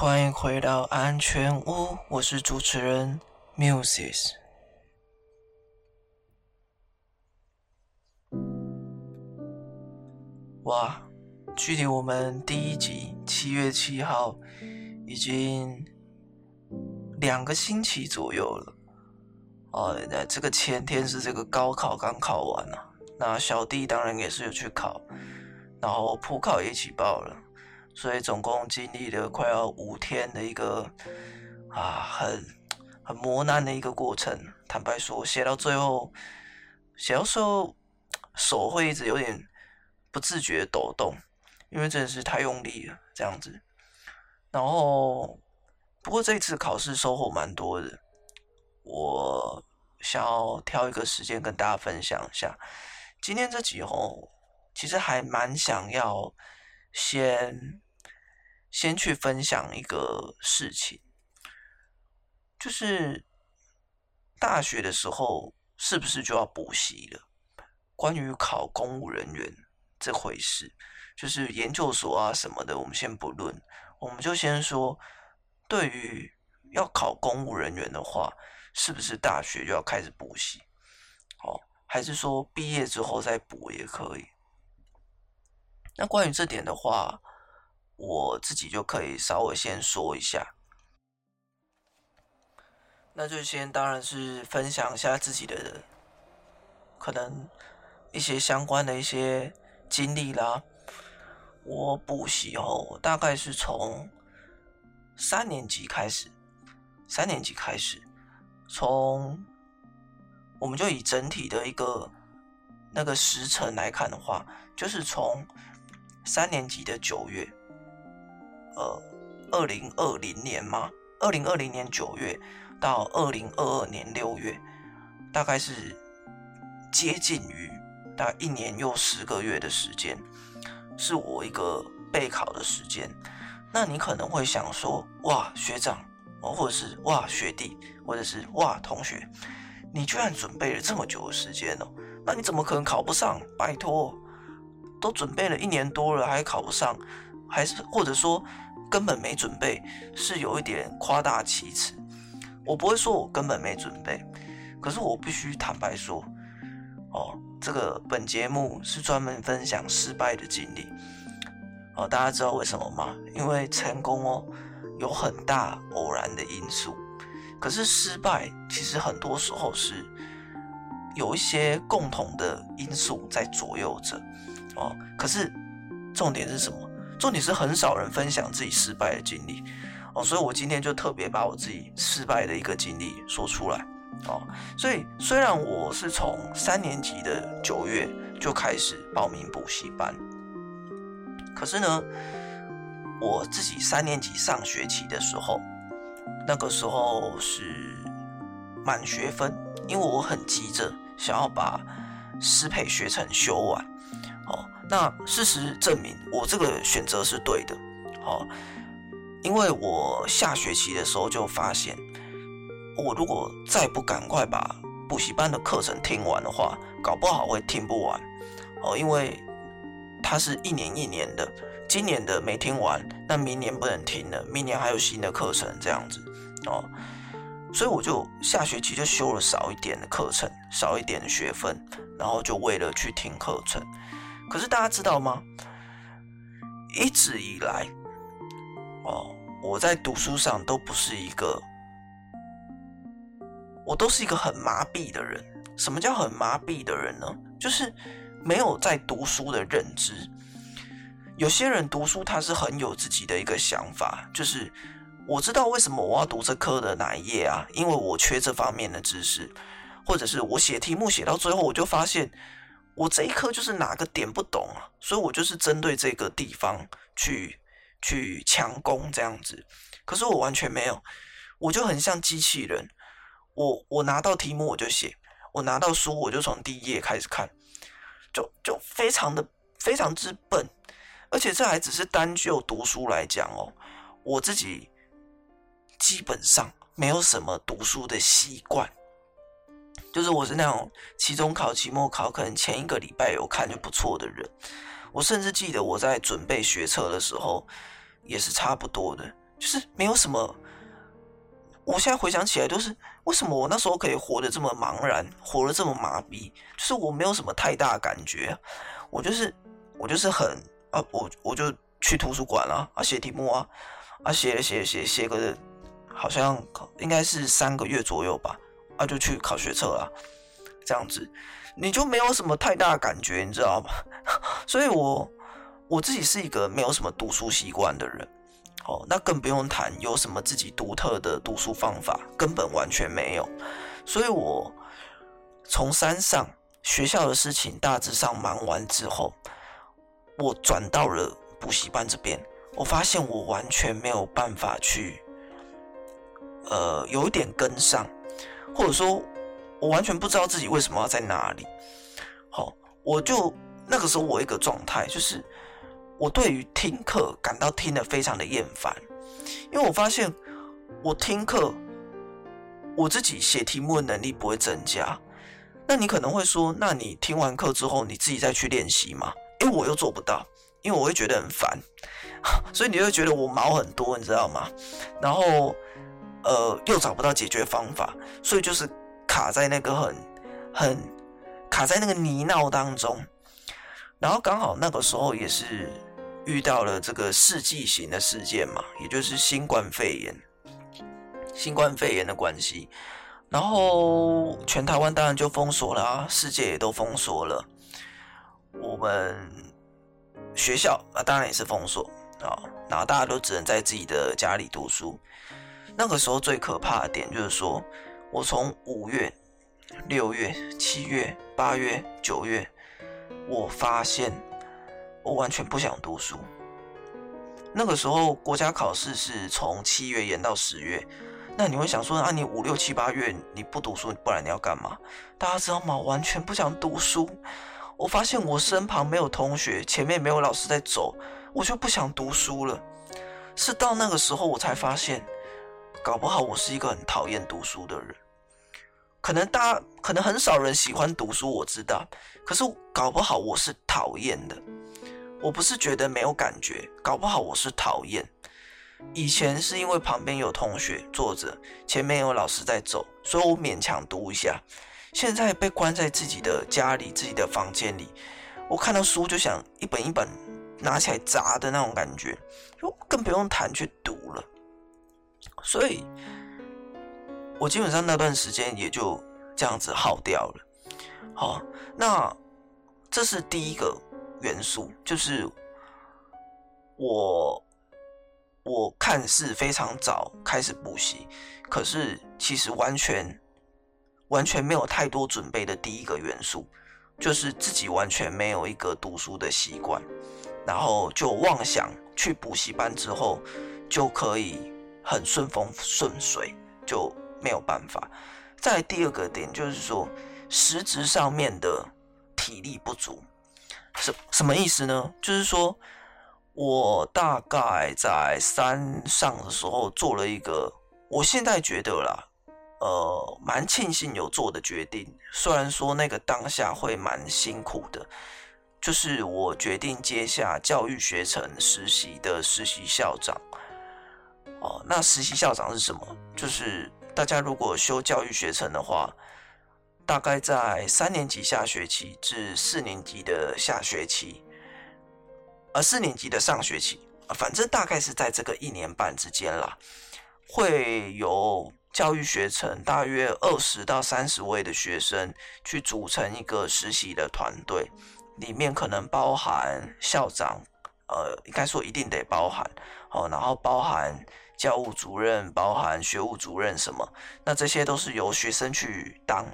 欢迎回到安全屋，我是主持人 Muses。哇，距离我们第一集七月七号已经两个星期左右了。哦，那这个前天是这个高考刚考完啊，那小弟当然也是有去考，然后普考也一起报了，所以总共经历了快要五天的一个啊很很磨难的一个过程。坦白说，写到最后，写到时候手会一直有点不自觉抖动，因为真的是太用力了这样子。然后，不过这次考试收获蛮多的。我想要挑一个时间跟大家分享一下。今天这几吼，其实还蛮想要先先去分享一个事情，就是大学的时候是不是就要补习了？关于考公务人员这回事，就是研究所啊什么的，我们先不论，我们就先说，对于要考公务人员的话。是不是大学就要开始补习？哦，还是说毕业之后再补也可以？那关于这点的话，我自己就可以稍微先说一下。那就先当然是分享一下自己的可能一些相关的一些经历啦。我补习哦，大概是从三年级开始，三年级开始。从我们就以整体的一个那个时辰来看的话，就是从三年级的九月，呃，二零二零年吗，二零二零年九月到二零二二年六月，大概是接近于大概一年又十个月的时间，是我一个备考的时间。那你可能会想说，哇，学长。或者是哇学弟，或者是哇同学，你居然准备了这么久的时间哦，那你怎么可能考不上？拜托，都准备了一年多了还考不上，还是或者说根本没准备，是有一点夸大其词。我不会说我根本没准备，可是我必须坦白说，哦，这个本节目是专门分享失败的经历。哦，大家知道为什么吗？因为成功哦。有很大偶然的因素，可是失败其实很多时候是有一些共同的因素在左右着哦。可是重点是什么？重点是很少人分享自己失败的经历哦。所以我今天就特别把我自己失败的一个经历说出来哦。所以虽然我是从三年级的九月就开始报名补习班，可是呢。我自己三年级上学期的时候，那个时候是满学分，因为我很急着想要把师培学程修完。哦，那事实证明我这个选择是对的。哦，因为我下学期的时候就发现，我如果再不赶快把补习班的课程听完的话，搞不好会听不完。哦，因为它是一年一年的。今年的没听完，那明年不能听了。明年还有新的课程，这样子哦，所以我就下学期就修了少一点的课程，少一点的学分，然后就为了去听课程。可是大家知道吗？一直以来，哦，我在读书上都不是一个，我都是一个很麻痹的人。什么叫很麻痹的人呢？就是没有在读书的认知。有些人读书，他是很有自己的一个想法，就是我知道为什么我要读这科的哪一页啊，因为我缺这方面的知识，或者是我写题目写到最后，我就发现我这一科就是哪个点不懂啊，所以我就是针对这个地方去去强攻这样子。可是我完全没有，我就很像机器人，我我拿到题目我就写，我拿到书我就从第一页开始看，就就非常的非常之笨。而且这还只是单就读书来讲哦，我自己基本上没有什么读书的习惯，就是我是那种期中考、期末考可能前一个礼拜有看就不错的人。我甚至记得我在准备学测的时候也是差不多的，就是没有什么。我现在回想起来，都是为什么我那时候可以活得这么茫然，活得这么麻痹，就是我没有什么太大感觉，我就是我就是很啊，我我就去图书馆了啊，写题目啊啊，写写写写个好像应该是三个月左右吧啊，就去考学测了，这样子你就没有什么太大的感觉，你知道吗？所以我我自己是一个没有什么读书习惯的人。哦，那更不用谈有什么自己独特的读书方法，根本完全没有。所以我从山上学校的事情大致上忙完之后，我转到了补习班这边。我发现我完全没有办法去，呃，有一点跟上，或者说，我完全不知道自己为什么要在哪里。好，我就那个时候我一个状态就是。我对于听课感到听得非常的厌烦，因为我发现我听课，我自己写题目的能力不会增加。那你可能会说，那你听完课之后，你自己再去练习嘛？因为我又做不到，因为我会觉得很烦，所以你会觉得我毛很多，你知道吗？然后，呃，又找不到解决方法，所以就是卡在那个很很卡在那个泥淖当中。然后刚好那个时候也是。遇到了这个世纪型的事件嘛，也就是新冠肺炎，新冠肺炎的关系，然后全台湾当然就封锁了啊，世界也都封锁了，我们学校啊当然也是封锁啊，然后大家都只能在自己的家里读书。那个时候最可怕的点就是说，我从五月、六月、七月、八月、九月，我发现。我完全不想读书。那个时候国家考试是从七月延到十月，那你会想说啊，你五六七八月你不读书，不然你要干嘛？大家知道吗？完全不想读书。我发现我身旁没有同学，前面没有老师在走，我就不想读书了。是到那个时候我才发现，搞不好我是一个很讨厌读书的人。可能大家可能很少人喜欢读书，我知道，可是搞不好我是讨厌的。我不是觉得没有感觉，搞不好我是讨厌。以前是因为旁边有同学坐着，前面有老师在走，所以我勉强读一下。现在被关在自己的家里、自己的房间里，我看到书就想一本一本拿起来砸的那种感觉，就更不用谈去读了。所以，我基本上那段时间也就这样子耗掉了。好，那这是第一个。元素就是我，我看似非常早开始补习，可是其实完全完全没有太多准备的第一个元素，就是自己完全没有一个读书的习惯，然后就妄想去补习班之后就可以很顺风顺水，就没有办法。再第二个点就是说，实质上面的体力不足。什什么意思呢？就是说，我大概在山上的时候做了一个，我现在觉得啦，呃，蛮庆幸有做的决定。虽然说那个当下会蛮辛苦的，就是我决定接下教育学程实习的实习校长。哦，那实习校长是什么？就是大家如果修教育学程的话。大概在三年级下学期至四年级的下学期，呃，四年级的上学期，反正大概是在这个一年半之间啦，会有教育学程大约二十到三十位的学生去组成一个实习的团队，里面可能包含校长，呃，应该说一定得包含，哦，然后包含。教务主任包含学务主任什么，那这些都是由学生去当，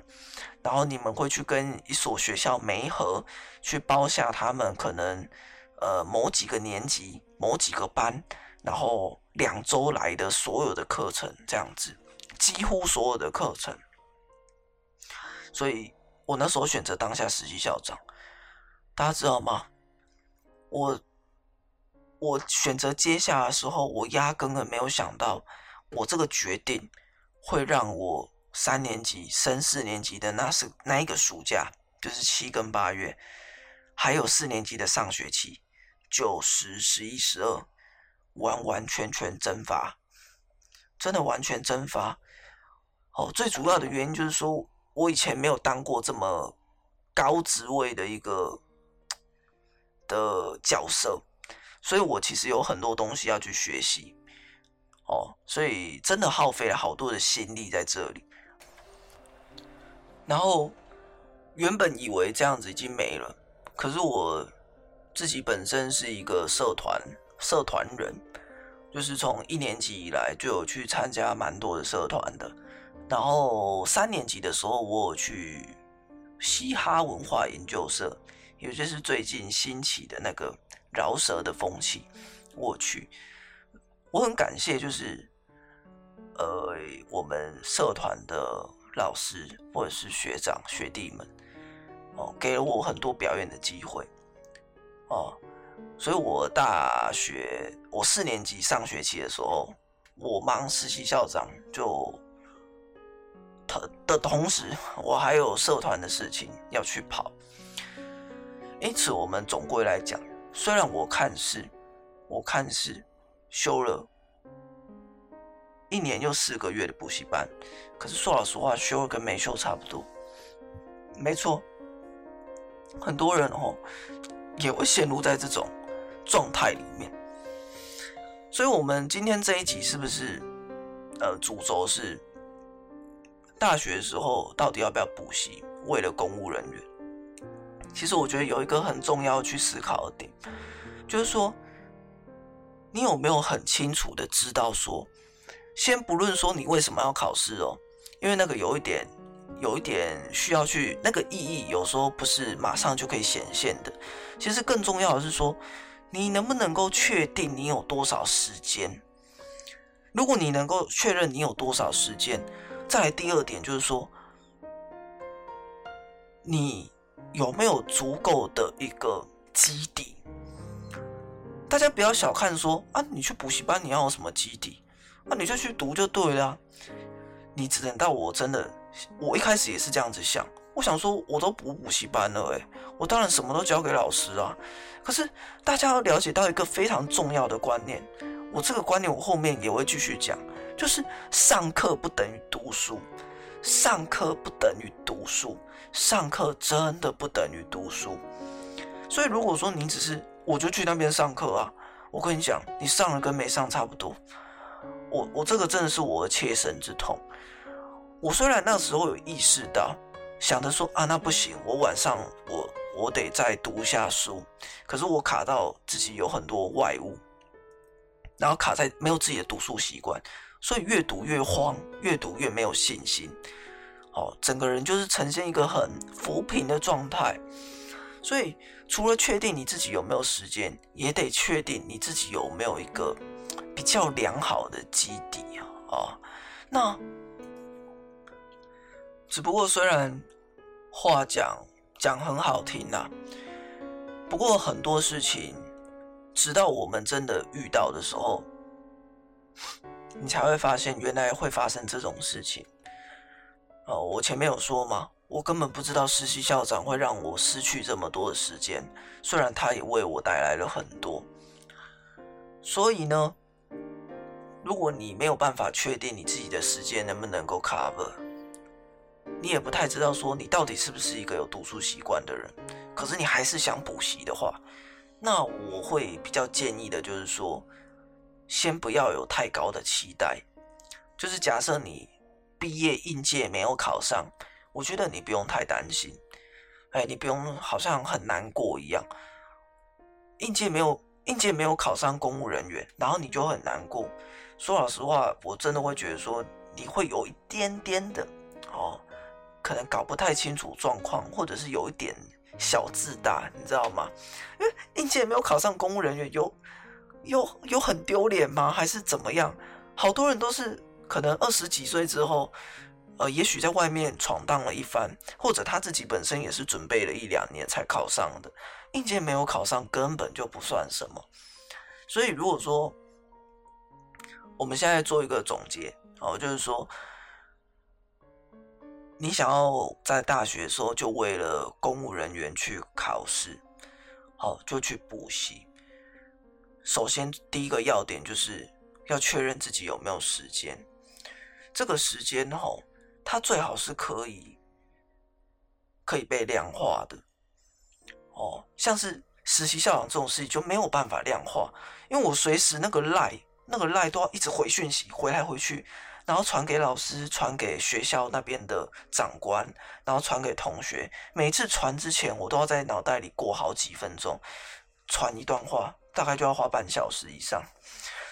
然后你们会去跟一所学校媒合，去包下他们可能呃某几个年级、某几个班，然后两周来的所有的课程这样子，几乎所有的课程。所以我那时候选择当下实习校长，大家知道吗？我。我选择接下的时候，我压根根没有想到，我这个决定会让我三年级升四年级的那是那一个暑假，就是七跟八月，还有四年级的上学期九十十一十二，完完全全蒸发，真的完全蒸发。哦，最主要的原因就是说我以前没有当过这么高职位的一个 的角色，所以我其实有很多东西要去学习。哦，所以真的耗费了好多的心力在这里。然后原本以为这样子已经没了，可是我自己本身是一个社团社团人，就是从一年级以来就有去参加蛮多的社团的。然后三年级的时候，我有去嘻哈文化研究社，也就是最近兴起的那个饶舌的风气，我去。我很感谢，就是呃，我们社团的老师或者是学长学弟们哦，给了我很多表演的机会哦，所以我大学我四年级上学期的时候，我忙实习校长就的的同时，我还有社团的事情要去跑，因此我们总归来讲，虽然我看似我看似。修了一年又四个月的补习班，可是说老实话，修了跟没修差不多。没错，很多人哦也会陷入在这种状态里面。所以，我们今天这一集是不是呃主轴是大学的时候到底要不要补习？为了公务人员，其实我觉得有一个很重要去思考的点，就是说。你有没有很清楚的知道说，先不论说你为什么要考试哦，因为那个有一点，有一点需要去那个意义，有时候不是马上就可以显现的。其实更重要的是说，你能不能够确定你有多少时间？如果你能够确认你有多少时间，再来第二点就是说，你有没有足够的一个基底？大家不要小看说啊，你去补习班你要有什么基底？那你就去读就对了。你只等到我真的，我一开始也是这样子想，我想说我都补补习班了，诶，我当然什么都交给老师啊。可是大家要了解到一个非常重要的观念，我这个观念我后面也会继续讲，就是上课不等于读书，上课不等于读书，上课真的不等于读书。所以如果说你只是我就去那边上课啊！我跟你讲，你上了跟没上差不多。我我这个真的是我的切身之痛。我虽然那时候有意识到，想着说啊，那不行，我晚上我我得再读一下书。可是我卡到自己有很多外物，然后卡在没有自己的读书习惯，所以越读越慌，越读越没有信心。哦，整个人就是呈现一个很浮萍的状态。所以，除了确定你自己有没有时间，也得确定你自己有没有一个比较良好的基底啊。那只不过虽然话讲讲很好听呐，不过很多事情，直到我们真的遇到的时候，你才会发现原来会发生这种事情。哦，我前面有说吗？我根本不知道实习校长会让我失去这么多的时间，虽然他也为我带来了很多。所以呢，如果你没有办法确定你自己的时间能不能够 cover，你也不太知道说你到底是不是一个有读书习惯的人，可是你还是想补习的话，那我会比较建议的就是说，先不要有太高的期待，就是假设你毕业应届没有考上。我觉得你不用太担心，哎，你不用好像很难过一样。应届没有应届没有考上公务人员，然后你就很难过。说老实话，我真的会觉得说你会有一点点的哦，可能搞不太清楚状况，或者是有一点小自大，你知道吗？因为应届没有考上公务人员，有有有很丢脸吗？还是怎么样？好多人都是可能二十几岁之后。呃，也许在外面闯荡了一番，或者他自己本身也是准备了一两年才考上的，应届没有考上根本就不算什么。所以如果说我们现在做一个总结，哦，就是说你想要在大学时候就为了公务人员去考试，好就去补习，首先第一个要点就是要确认自己有没有时间。这个时间吼，它最好是可以可以被量化的。哦，像是实习校长这种事情就没有办法量化，因为我随时那个赖那个赖都要一直回讯息，回来回去，然后传给老师，传给学校那边的长官，然后传给同学。每次传之前，我都要在脑袋里过好几分钟，传一段话大概就要花半小时以上，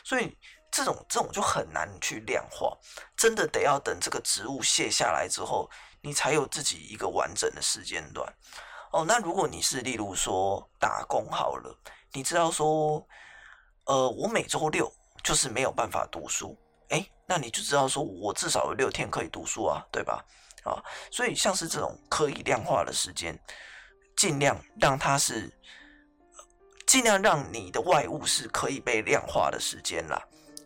所以这种这种就很难去量化，真的得要等这个职务卸下来之后，你才有自己一个完整的时间段。哦，那如果你是例如说打工好了，你知道说，呃，我每周六就是没有办法读书，诶，那你就知道说我至少有六天可以读书啊，对吧？啊，所以像是这种可以量化的时间，尽量让它是，尽量让你的外物是可以被量化的时间啦。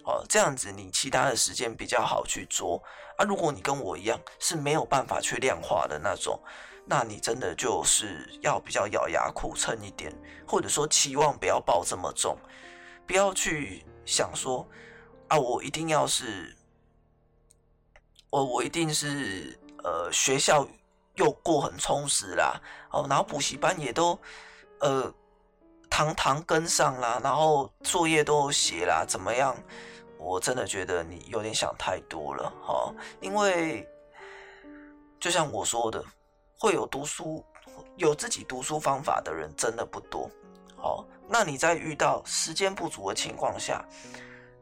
哦，这样子你其他的时间比较好去做啊。如果你跟我一样是没有办法去量化的那种。那你真的就是要比较咬牙苦撑一点，或者说期望不要抱这么重，不要去想说啊，我一定要是，我我一定是呃学校又过很充实啦，哦，然后补习班也都呃堂堂跟上啦，然后作业都写啦，怎么样？我真的觉得你有点想太多了哈，因为就像我说的。会有读书、有自己读书方法的人真的不多。好，那你在遇到时间不足的情况下，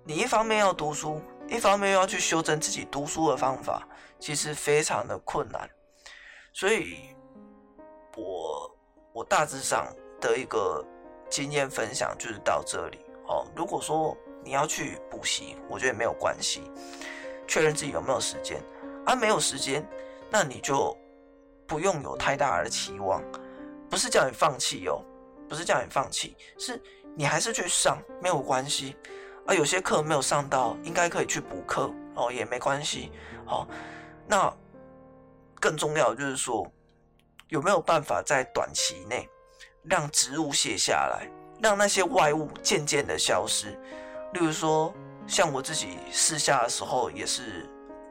你一方面要读书，一方面又要去修正自己读书的方法，其实非常的困难。所以，我我大致上的一个经验分享就是到这里。好，如果说你要去补习，我觉得没有关系，确认自己有没有时间。啊，没有时间，那你就。不用有太大的期望，不是叫你放弃哦，不是叫你放弃，是你还是去上没有关系啊。有些课没有上到，应该可以去补课哦，也没关系。好，那更重要的就是说，有没有办法在短期内让植物卸下来，让那些外物渐渐的消失？例如说，像我自己试下的时候，也是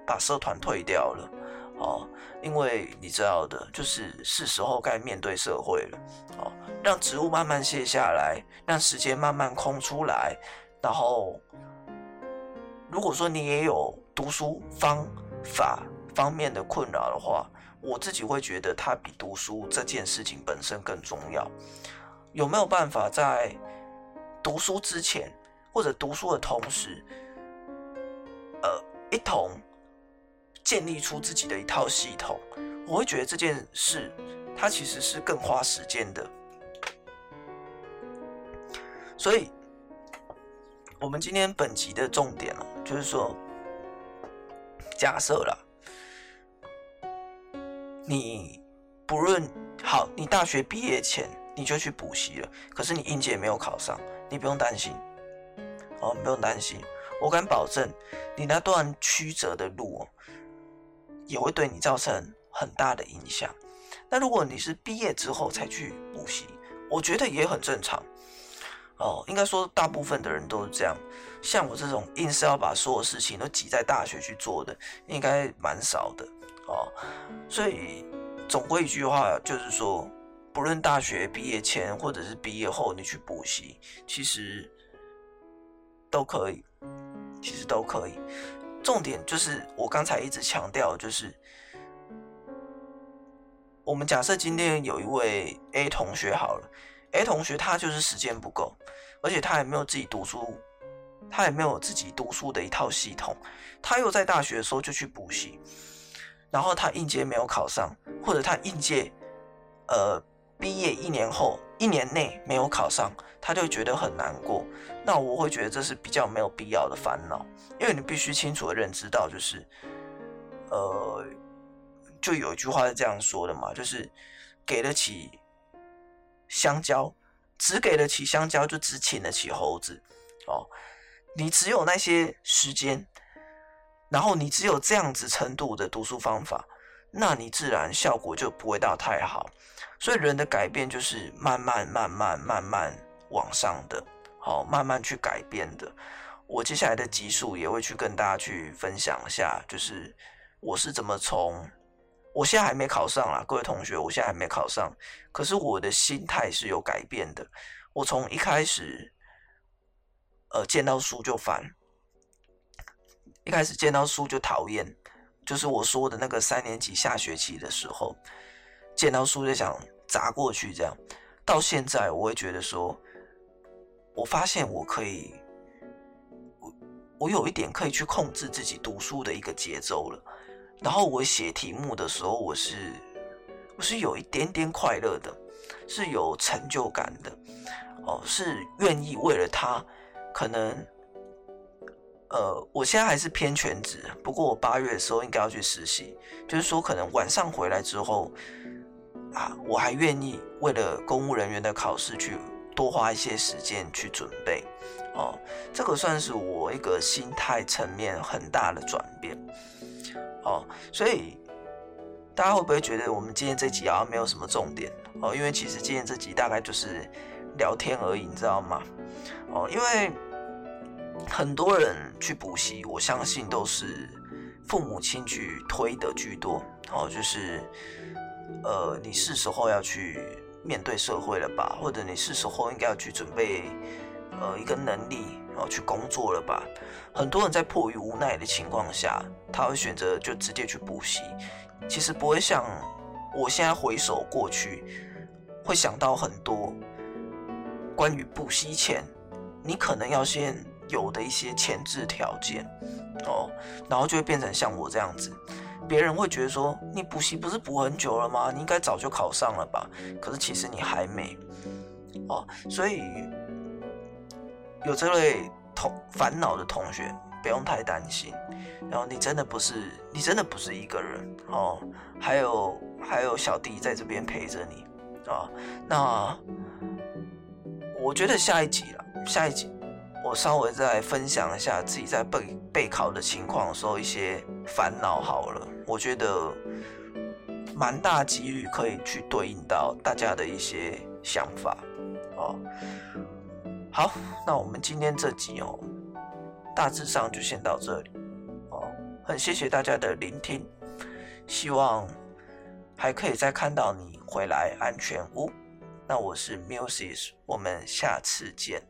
把社团退掉了。哦，因为你知道的，就是是时候该面对社会了。哦，让植物慢慢卸下来，让时间慢慢空出来。然后，如果说你也有读书方法方面的困扰的话，我自己会觉得它比读书这件事情本身更重要。有没有办法在读书之前，或者读书的同时，呃，一同？建立出自己的一套系统，我会觉得这件事它其实是更花时间的。所以，我们今天本集的重点哦，就是说，假设了你不论好，你大学毕业前你就去补习了，可是你应届没有考上，你不用担心，哦，不用担心，我敢保证，你那段曲折的路。也会对你造成很大的影响。那如果你是毕业之后才去补习，我觉得也很正常。哦，应该说大部分的人都是这样。像我这种硬是要把所有事情都挤在大学去做的，应该蛮少的。哦，所以总归一句话就是说，不论大学毕业前或者是毕业后，你去补习，其实都可以，其实都可以。重点就是我刚才一直强调，就是我们假设今天有一位 A 同学好了，A 同学他就是时间不够，而且他也没有自己读书，他也没有自己读书的一套系统，他又在大学的时候就去补习，然后他应届没有考上，或者他应届呃毕业一年后一年内没有考上，他就觉得很难过。那我会觉得这是比较没有必要的烦恼，因为你必须清楚的认知到，就是，呃，就有一句话是这样说的嘛，就是给得起香蕉，只给得起香蕉，就只请得起猴子哦。你只有那些时间，然后你只有这样子程度的读书方法，那你自然效果就不会到太好。所以人的改变就是慢慢、慢慢、慢慢往上的。好慢慢去改变的。我接下来的集数也会去跟大家去分享一下，就是我是怎么从，我现在还没考上啦，各位同学，我现在还没考上，可是我的心态是有改变的。我从一开始，呃，见到书就烦，一开始见到书就讨厌，就是我说的那个三年级下学期的时候，见到书就想砸过去，这样，到现在我会觉得说，我发现我可以。我我有一点可以去控制自己读书的一个节奏了，然后我写题目的时候，我是我是有一点点快乐的，是有成就感的，哦，是愿意为了他，可能，呃，我现在还是偏全职，不过我八月的时候应该要去实习，就是说可能晚上回来之后，啊，我还愿意为了公务人员的考试去多花一些时间去准备。哦，这个算是我一个心态层面很大的转变。哦，所以大家会不会觉得我们今天这集啊没有什么重点？哦，因为其实今天这集大概就是聊天而已，你知道吗？哦，因为很多人去补习，我相信都是父母亲去推的居多。哦，就是呃，你是时候要去面对社会了吧？或者你是时候应该要去准备。呃，一个能力，然后去工作了吧？很多人在迫于无奈的情况下，他会选择就直接去补习。其实不会像我现在回首过去，会想到很多关于补习前你可能要先有的一些前置条件哦，然后就会变成像我这样子。别人会觉得说，你补习不是补很久了吗？你应该早就考上了吧？可是其实你还没哦，所以。有这类同烦恼的同学，不用太担心。然后你真的不是，你真的不是一个人哦，还有还有小弟在这边陪着你啊。那我觉得下一集了，下一集我稍微再分享一下自己在备备考的情况的时候一些烦恼好了。我觉得蛮大几率可以去对应到大家的一些想法哦。好，那我们今天这集哦，大致上就先到这里哦。很谢谢大家的聆听，希望还可以再看到你回来安全屋。那我是 Muses，我们下次见。